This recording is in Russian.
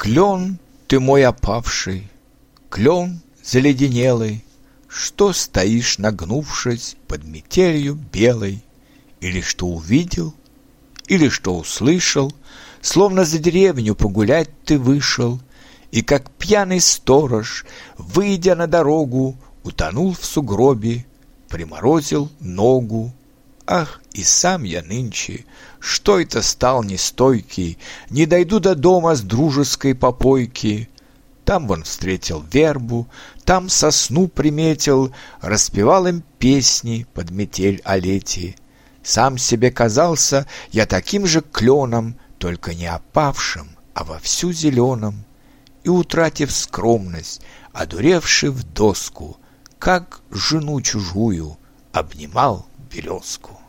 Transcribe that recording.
Клен ты мой опавший, клен заледенелый, Что стоишь, нагнувшись под метелью белой, Или что увидел, или что услышал, Словно за деревню погулять ты вышел, И как пьяный сторож, выйдя на дорогу, Утонул в сугробе, приморозил ногу. Ах, и сам я нынче, что это стал нестойкий, Не дойду до дома с дружеской попойки. Там вон встретил вербу, там сосну приметил, Распевал им песни под метель о лете. Сам себе казался я таким же кленом, Только не опавшим, а вовсю зеленым. И, утратив скромность, одуревший в доску, Как жену чужую обнимал березку.